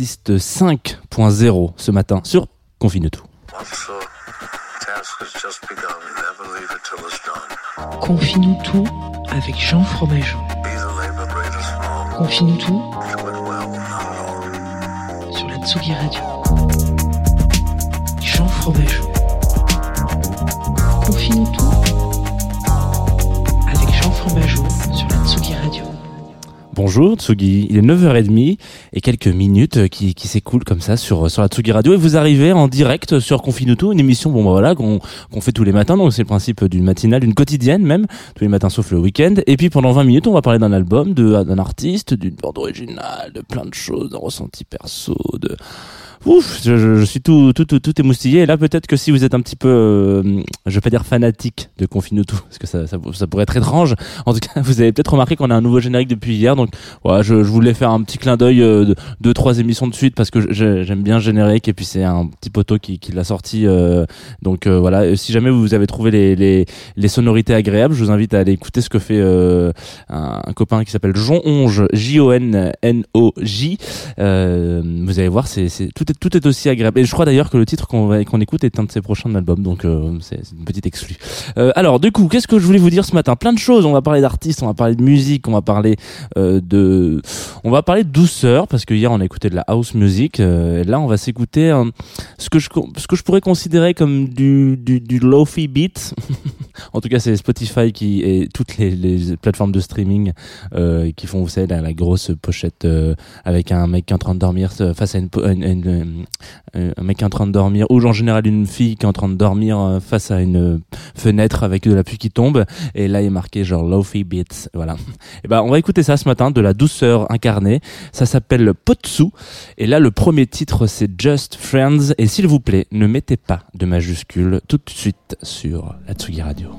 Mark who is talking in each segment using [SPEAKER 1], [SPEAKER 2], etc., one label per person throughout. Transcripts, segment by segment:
[SPEAKER 1] Artiste 5.0 ce matin sur Confine tout.
[SPEAKER 2] Confie-nous tout avec Jean Fromageau. Confie-nous tout sur la Tsugi Radio. Jean Fromageau. Confie-nous tout
[SPEAKER 1] Bonjour Tsugi, il est 9h30 et quelques minutes qui, qui s'écoulent comme ça sur, sur la Tsugi Radio et vous arrivez en direct sur Confinuto, une émission bon bah voilà qu'on fait tous les matins, donc c'est le principe d'une matinale, d'une quotidienne même, tous les matins sauf le week-end. Et puis pendant 20 minutes on va parler d'un album, de d'un artiste, d'une bande originale, de plein de choses, d'un ressenti perso, de... Ouf, je, suis tout, tout, tout, tout émoustillé. Et là, peut-être que si vous êtes un petit peu, euh, je vais pas dire fanatique de Confinuto, parce que ça, ça, ça pourrait être étrange. En tout cas, vous avez peut-être remarqué qu'on a un nouveau générique depuis hier. Donc, voilà, je, je voulais faire un petit clin d'œil euh, de deux, trois émissions de suite parce que j'aime bien générique. Et puis, c'est un petit poteau qui, qui l'a sorti. euh, donc, euh, voilà. Si jamais vous avez trouvé les, les, les sonorités agréables, je vous invite à aller écouter ce que fait un, un copain qui s'appelle Jon Onge, J-O-N-N-O-J. Vous allez voir, c'est, tout, est, tout est aussi agréable. Et je crois d'ailleurs que le titre qu'on, qu'on écoute est un de ses prochains albums, donc c'est, une petite exclue. Alors, du coup, qu'est-ce que je voulais vous dire ce matin? Plein de choses. On va parler d'artistes, on va parler de musique, on va parler euh, on va parler de douceur parce que hier on a écouté de la house music. Euh, et là, on va s'écouter un- ce que je, pourrais considérer comme du, du, lofi beat. en tout cas, c'est Spotify qui et toutes les, plateformes de streaming euh, qui font, vous la, grosse pochette euh, avec un mec qui est en train de dormir euh, face à une, euh, un mec qui est en train de dormir, ou en général une fille qui est en train de dormir euh, face à une euh, fenêtre avec de la pluie qui tombe, et là il est marqué genre Lofi Beats, voilà. Et ben on va écouter ça ce matin, de la douceur incarnée, ça s'appelle Potsu, et là le premier titre c'est Just Friends, et s'il vous plaît, ne mettez pas de majuscules tout de suite sur la Tsugi Radio.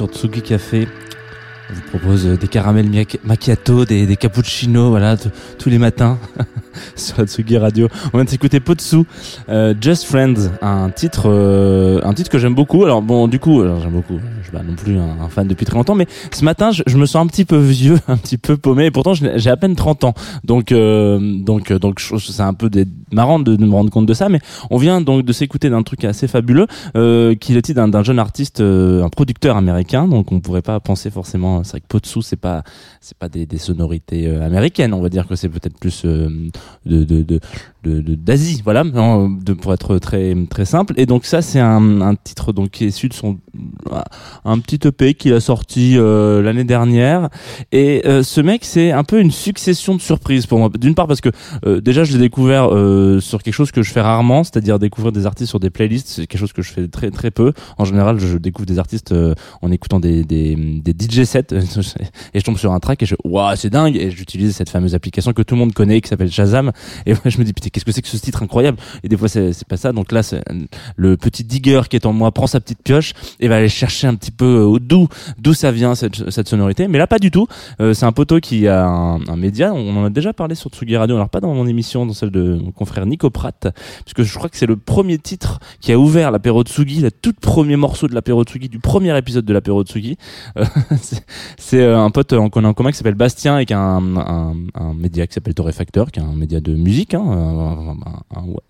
[SPEAKER 1] Sur Tsugi Café. On vous propose euh, des caramels macchiato, des, des cappuccinos, voilà, tous les matins sur la Tsugi Radio. On vient de s'écouter Potsu, euh, Just Friends, un titre, euh, un titre que j'aime beaucoup. Alors bon, du coup, j'aime beaucoup. Je suis pas non plus un, fan depuis très longtemps, mais ce matin, je, me sens un petit peu vieux, un petit peu paumé. Et pourtant, j'ai à peine 30 ans. Donc, euh, donc, euh, donc, c'est un peu marrant de, de me rendre compte de ça. Mais on vient donc de s'écouter d'un truc assez fabuleux, euh, qui est le titre d'un- jeune artiste, euh, un producteur américain. Donc, on pourrait pas penser forcément. C'est vrai que Potsu, c'est pas, c'est pas des, des sonorités américaines. On va dire que c'est peut-être plus euh, de, de, de, de- d'Asie, voilà, de, pour être très très simple. Et donc ça, c'est un, un titre donc qui est issu de son un petit EP qu'il a sorti euh, l'année dernière. Et euh, ce mec, c'est un peu une succession de surprises pour moi. D'une part parce que euh, déjà, je l'ai découvert euh, sur quelque chose que je fais rarement, c'est-à-dire découvrir des artistes sur des playlists. C'est quelque chose que je fais très très peu. En général, je découvre des artistes euh, en écoutant des, des, des DJ sets et je tombe sur un track et je waouh c'est dingue et j'utilise cette fameuse application que tout le monde connaît qui s'appelle Shazam et moi je me dis qu'est-ce que c'est que ce titre incroyable. Et des fois c'est pas ça. Donc là c'est le petit digger qui est en moi prend sa petite pioche et va aller chercher un petit peu euh, d'où d'où ça vient cette, cette sonorité. Mais là pas du tout. Euh, c'est un poteau qui a un, un média. On en a déjà parlé sur Tsugi Radio. Alors pas dans mon émission dans celle de mon confrère Nico Pratt puisque je crois que c'est le premier titre qui a ouvert l'apéro Tsugi le tout premier morceau de l'apéro Tsugi du premier épisode de l'apéro Tsugi. Euh, c'est- euh, un pote qu'on a en commun qui s'appelle Bastien et qui a un, un, un média qui s'appelle Torréfacteur, qui est un média de musique, hein, un, un- un-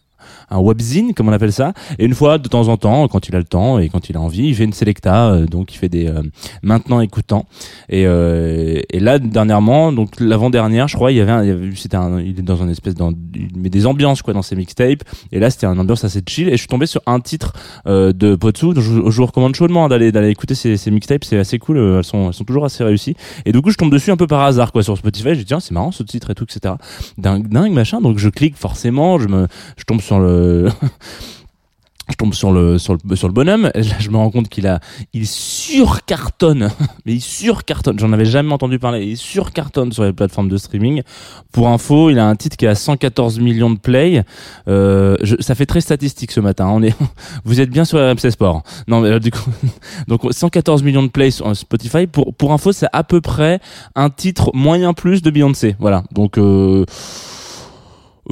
[SPEAKER 1] un webzine comme on appelle ça. Et une fois de temps en temps quand il a le temps et quand il a envie il fait une selecta euh, donc il fait des euh, maintenant écoutants. Et, euh, et là dernièrement donc l'avant dernière je crois il y avait, un, avait c'était un, il est dans une espèce dans met des ambiances quoi dans ses mixtapes. Et là c'était une ambiance assez chill. Et je suis tombé sur un titre euh, de Potsu je, je vous recommande chaudement hein, d'aller d'aller écouter ces, mixtapes. C'est assez cool euh, elles sont elles sont toujours assez réussies. Et du coup je tombe dessus un peu par hasard quoi sur Spotify. Je dis tiens c'est marrant ce titre et tout etc dingue dingue machin. Donc je clique forcément je me je tombe sur le je tombe sur le sur le sur bonhomme. Là je me rends compte qu'il a il surcartonne. Mais il surcartonne. J'en avais jamais entendu parler. Il surcartonne sur les plateformes de streaming. Pour info il a un titre qui a 114 millions de play. Euh, ça fait très statistique ce matin. Vous êtes bien sur RMC Sport. Euh, donc 114 millions de plays sur Spotify. Pour pour info c'est à peu près un titre moyen plus de Beyoncé. Voilà. Donc euh,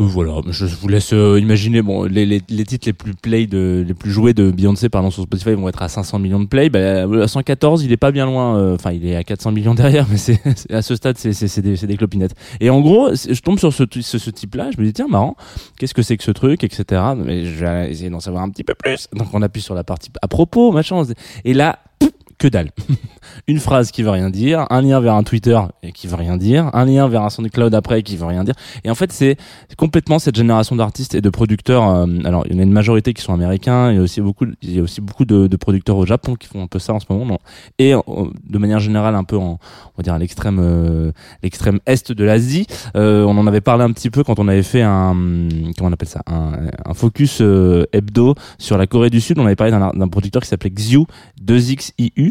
[SPEAKER 1] voilà, je vous laisse euh, imaginer. Bon, les, les, les titres les plus play de, les plus joués de Beyoncé, pardon, sur Spotify vont être à 500 millions de play. Bah, euh, à 114, il est pas bien loin. euh, Enfin, il est à 400 millions derrière, mais c'est à ce stade, c'est c'est des, c'est des clopinettes. Et en gros, je tombe sur ce, ce, ce type-là. Je me dis tiens, marrant. Qu'est-ce que c'est que ce truc, etc. Mais je vais essayer d'en savoir un petit peu plus. Donc, on appuie sur la partie à propos, machin. Et là. Que dalle. Une phrase qui veut rien dire, un lien vers un Twitter et qui veut rien dire, un lien vers un SoundCloud après qui veut rien dire. Et en fait, c'est complètement cette génération d'artistes et de producteurs. euh, alors, il y en a une majorité qui sont américains. Il y a aussi beaucoup, il y a aussi beaucoup de, producteurs au Japon qui font un peu ça en ce moment. et de manière générale, un peu en, on va dire à l'extrême, euh, l'extrême est de l'Asie. Euh, on en avait parlé un petit peu quand on avait fait un, comment on appelle ça, un, un focus hebdo sur la Corée du Sud. On avait parlé d'un producteur qui s'appelait Xiu 2XIU.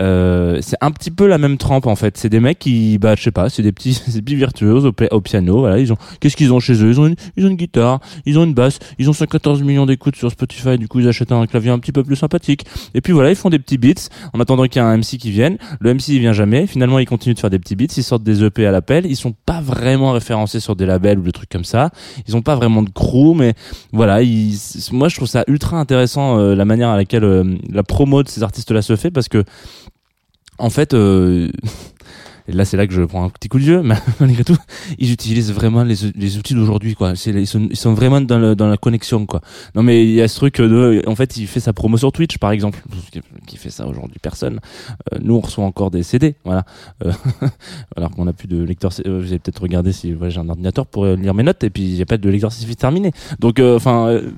[SPEAKER 1] Euh, c'est un petit peu la même trempe en fait. C'est des mecs qui, bah, je sais pas, c'est des petits, des petits virtuoses au, pi- au piano. Voilà, ils ont, qu'est-ce qu'ils ont chez eux? Ils ont une, ils ont une guitare, ils ont une basse, ils ont 114 millions d'écoutes sur Spotify. Du coup, ils achètent un clavier un petit peu plus sympathique. Et puis voilà, ils font des petits beats en attendant qu'il y ait un MC qui vienne. Le MC il vient jamais. Finalement, ils continuent de faire des petits beats. Ils sortent des EP à l'appel. Ils sont pas vraiment référencés sur des labels ou des trucs comme ça. Ils ont pas vraiment de crew, mais voilà. Moi, je trouve ça ultra intéressant euh, la manière à laquelle euh, la promo de ces artistes-là se fait parce que en fait, euh, et là c'est là que je prends un petit coup de vieux, mais malgré tout, ils utilisent vraiment les, les outils d'aujourd'hui, quoi. Ils, sont, ils sont vraiment dans, le, dans la connexion, quoi. Non, mais il y a ce truc de, en fait, il fait sa promo sur Twitch, par exemple. Qui, fait ça aujourd'hui Personne. Euh, nous, on reçoit encore des CD, voilà. Euh, alors qu'on a plus de lecteur. euh, Vous avez peut-être regardé si voilà, j'ai un ordinateur pour euh, lire mes notes, et puis il n'y a pas de lecteur CFI terminé. Donc, euh, enfin, euh,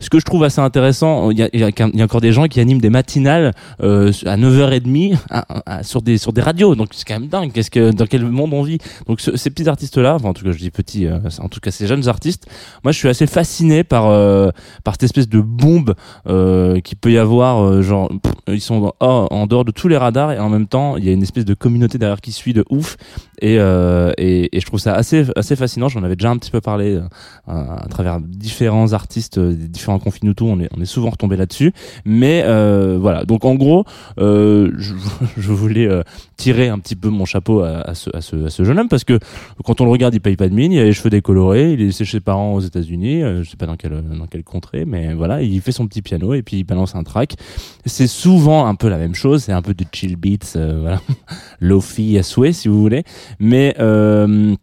[SPEAKER 1] ce que je trouve assez intéressant, il y a, y y a encore des gens qui animent des matinales à 9h30 à- à- sur des sur des radios. Donc c'est quand même dingue. Qu'est-ce que dans quel monde on vit? Donc ce- ces petits artistes là, enfin en tout cas je dis petits, euh, en tout cas ces jeunes artistes, moi je suis assez fasciné par euh, par cette espèce de bombe euh, qui peut y avoir. euh, genre ils sont en, dehors de tous les radars et en même temps il y a une espèce de communauté derrière qui suit de ouf. Et, euh, et, et je trouve ça assez assez fascinant. J'en avais déjà un petit peu parlé à, travers différents artistes, des différents confinutos. On est on est souvent retombé là-dessus. Mais voilà. Donc en gros, je, je voulais tirer un petit peu mon chapeau à, ce, à, ce, à ce jeune homme parce que quand on le regarde, il paye pas de mine, il a les cheveux décolorés, il est chez ses parents aux États-Unis, euh, je sais pas dans quelle dans quelle contrée, mais voilà, il fait son petit piano et puis il balance un track. C'est souvent un peu la même chose, c'est un peu de chill beats, euh, voilà, lofi à souhait si vous voulez, mais euh,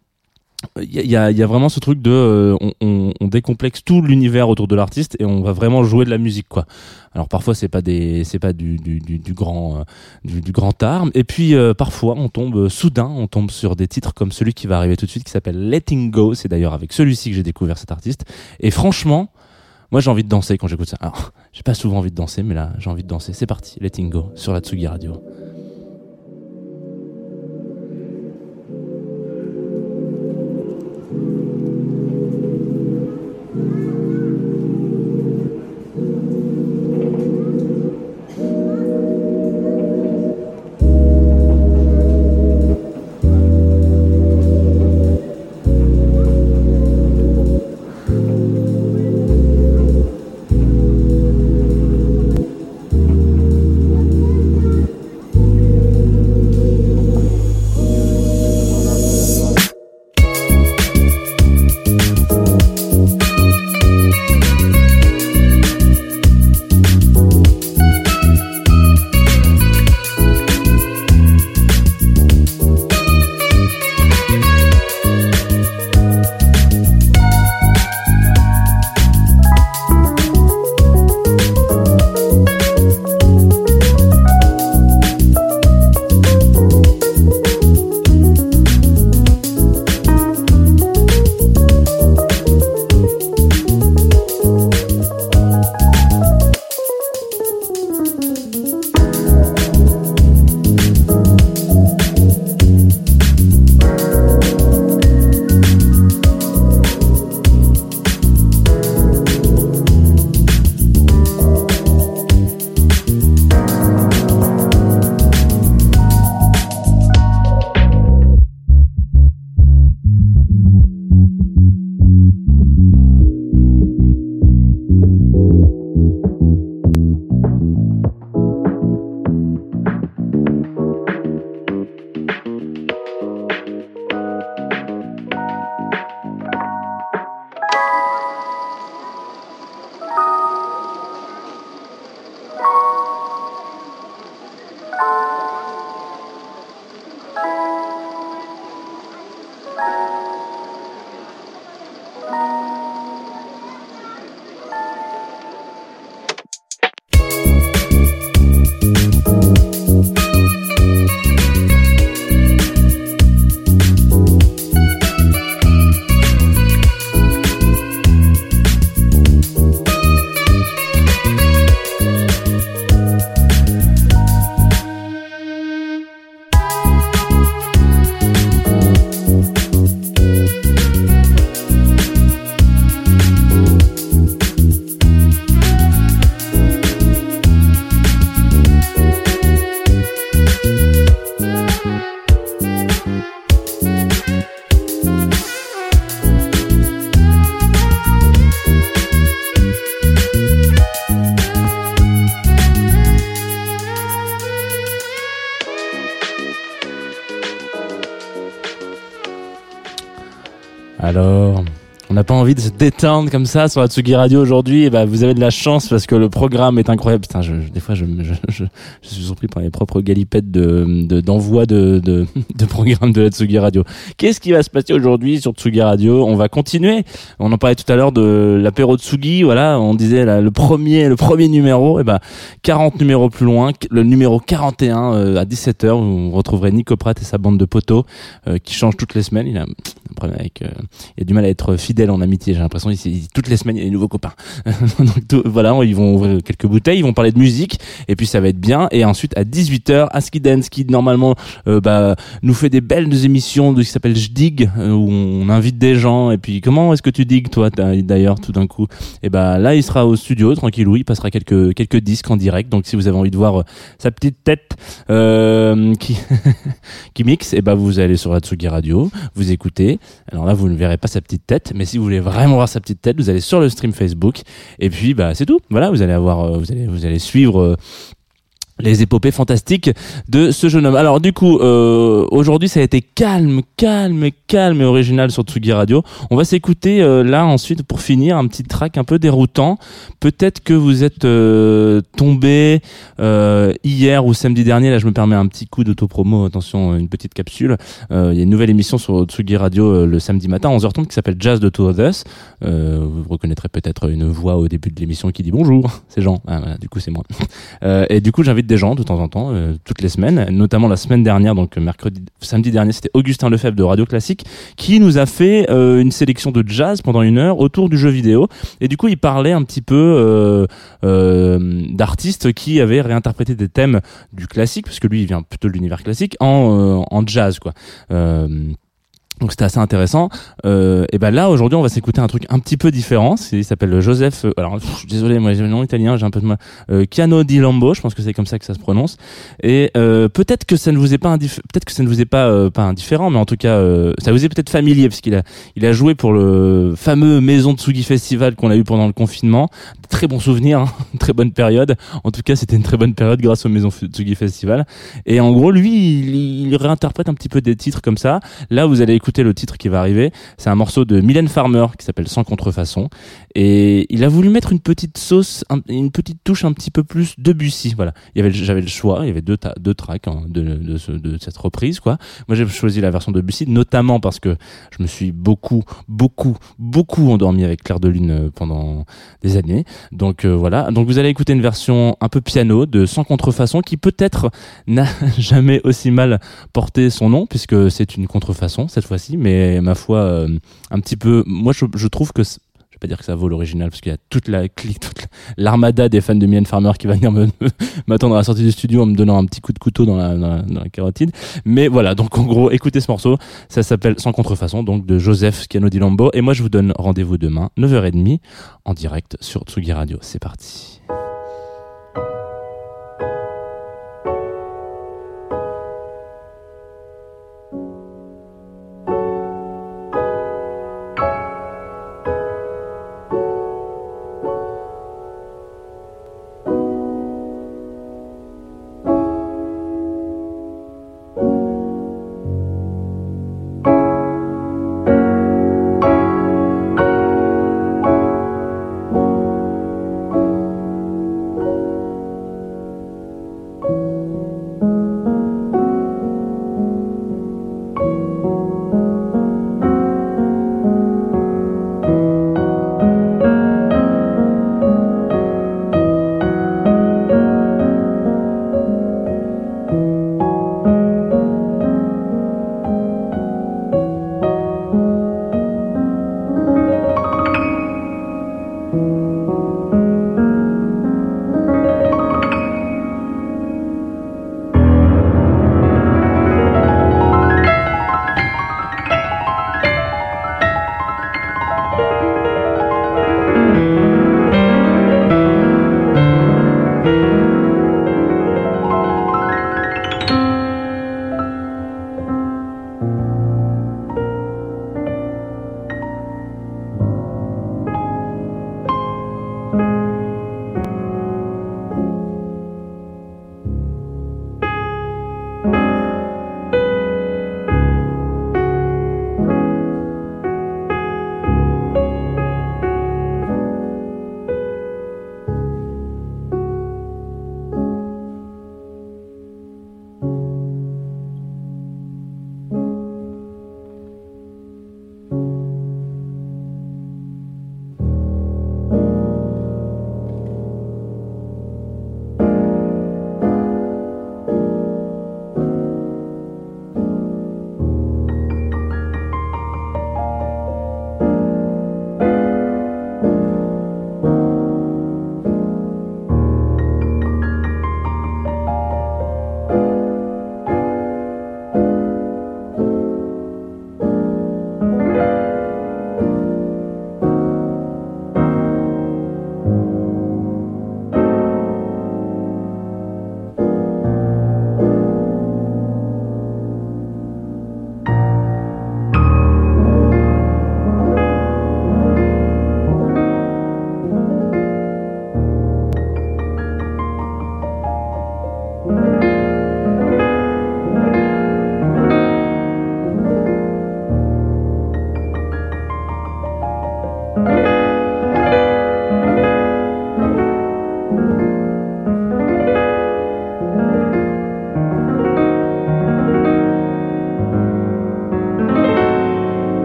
[SPEAKER 1] il y y, y a vraiment ce truc de euh, on, on, on décomplexe tout l'univers autour de l'artiste et on va vraiment jouer de la musique quoi. Alors parfois c'est pas des c'est pas du, du, du, du grand euh, du, du grand art et puis euh, parfois on tombe euh, soudain on tombe sur des titres comme celui qui va arriver tout de suite qui s'appelle Letting Go. C'est d'ailleurs avec celui-ci que j'ai découvert cet artiste. Et franchement moi j'ai envie de danser quand j'écoute ça. Alors j'ai pas souvent envie de danser mais là j'ai envie de danser. C'est parti Letting Go sur la Tsugi Radio Alors, on n'a pas envie de se détendre comme ça sur la Tsugi Radio aujourd'hui, bah, vous avez de la chance parce que le programme est incroyable. Putain, je, des fois, je, je, suis surpris par les propres galipettes de, de, d'envoi de, de, de programmes de la Tsugi Radio. Qu'est-ce qui va se passer aujourd'hui sur Tsugi Radio? On va continuer. On en parlait tout à l'heure de l'apéro Tsugi. Voilà, on disait le premier, le premier numéro. Et ben, 40 numéros plus loin, le numéro 41 euh, à 17h, vous retrouverez Nico Pratt et sa bande de poteaux euh, qui changent toutes les semaines. Il a problème avec, euh, il a du mal à être fidèle en amitié. J'ai l'impression toutes les semaines il y a des nouveaux copains. Donc voilà, ils vont ouvrir quelques bouteilles, ils vont parler de musique et puis ça va être bien. Et ensuite à 18h, Aski Dance qui normalement euh, bah, nous fait des belles émissions de, qui s'appelle Je Dig euh, où on invite des gens. Et puis comment est-ce que tu digues toi d'ailleurs tout d'un coup? Et bah là il sera au studio tranquillou, il passera quelques quelques disques en direct. Donc si vous avez envie de voir euh, sa petite tête qui qui mixe, et bah vous allez sur la Tsugi Radio, vous écoutez. Alors là vous ne verrez pas sa petite tête, mais si vous voulez vraiment voir sa petite tête, vous allez sur le stream Facebook. Et puis bah c'est tout. Voilà, vous allez avoir, euh, vous allez vous allez suivre. Les épopées fantastiques de ce jeune homme. Alors du coup, euh, aujourd'hui ça a été calme, calme, calme et original sur Tsugi Radio. On va s'écouter euh, là ensuite pour finir un petit track un peu déroutant. Peut-être que vous êtes euh, tombé euh, hier ou samedi dernier. Là, je me permets un petit coup d'autopromo. Attention, une petite capsule. Il y a une nouvelle émission sur Tsugi Radio le samedi matin à 11h30 qui s'appelle Jazz de Two of Us. Vous reconnaîtrez peut-être une voix au début de l'émission qui dit bonjour. C'est Jean. Ah, du coup, c'est moi. Et du coup, j'invite des gens de temps en temps, euh, toutes les semaines, notamment la semaine dernière, donc mercredi, samedi dernier, c'était Augustin Lefebvre de Radio Classique qui nous a fait euh, une sélection de jazz pendant une heure autour du jeu vidéo. Et du coup, il parlait un petit peu euh, euh, d'artistes qui avaient réinterprété des thèmes du classique, parce que lui, il vient plutôt de l'univers classique, en, euh, en jazz, quoi. Donc c'était assez intéressant. Euh, et ben là aujourd'hui on va s'écouter un truc un petit peu différent. Il s'appelle Joseph. euh, alors pff, désolé moi j'ai le nom italien, j'ai un peu de mal. Euh, di Lambo, je pense que c'est comme ça que ça se prononce. Et euh, peut-être que ça ne vous est pas peut-être que ça ne vous est pas euh, pas indifférent, mais en tout cas euh, ça vous est peut-être familier parce qu'il a il a joué pour le fameux Maison Tsugi Festival qu'on a eu pendant le confinement. Très bons souvenirs, hein, très bonne période. En tout cas c'était une très bonne période grâce au Maison Tsugi Festival. Et en gros lui il réinterprète un petit peu des titres comme ça. Là, vous allez écouter le titre qui va arriver. C'est un morceau de Mylène Farmer qui s'appelle Sans contrefaçon. Et il a voulu mettre une petite sauce, un- une petite touche un petit peu plus Debussy. Voilà. J'avais le choix. Il y avait deux, deux tracks hein, de, de, de cette reprise, quoi. Moi, j'ai choisi la version de Debussy, notamment parce que je me suis beaucoup, beaucoup, beaucoup endormi avec Claire de Lune euh, pendant des années. Donc euh, voilà. Donc vous allez écouter une version un peu piano de Sans contrefaçon qui peut-être n'a jamais aussi mal porté son nom puisque c'est une contrefaçon cette fois-ci, mais ma foi euh, un petit peu. Moi, je, trouve que je vais pas dire que ça vaut l'original parce qu'il y a toute la clique, toute l'armada des fans de Mylène Farmer qui va venir m'attendre à la sortie du studio en me donnant un petit coup de couteau dans la, dans carotide. Mais voilà, donc en gros, écoutez ce morceau. Ça s'appelle Sans contrefaçon, donc de Joseph Scano di Lambo. Et moi, je vous donne rendez-vous demain, 9h30, en direct sur Tsugi Radio. C'est parti.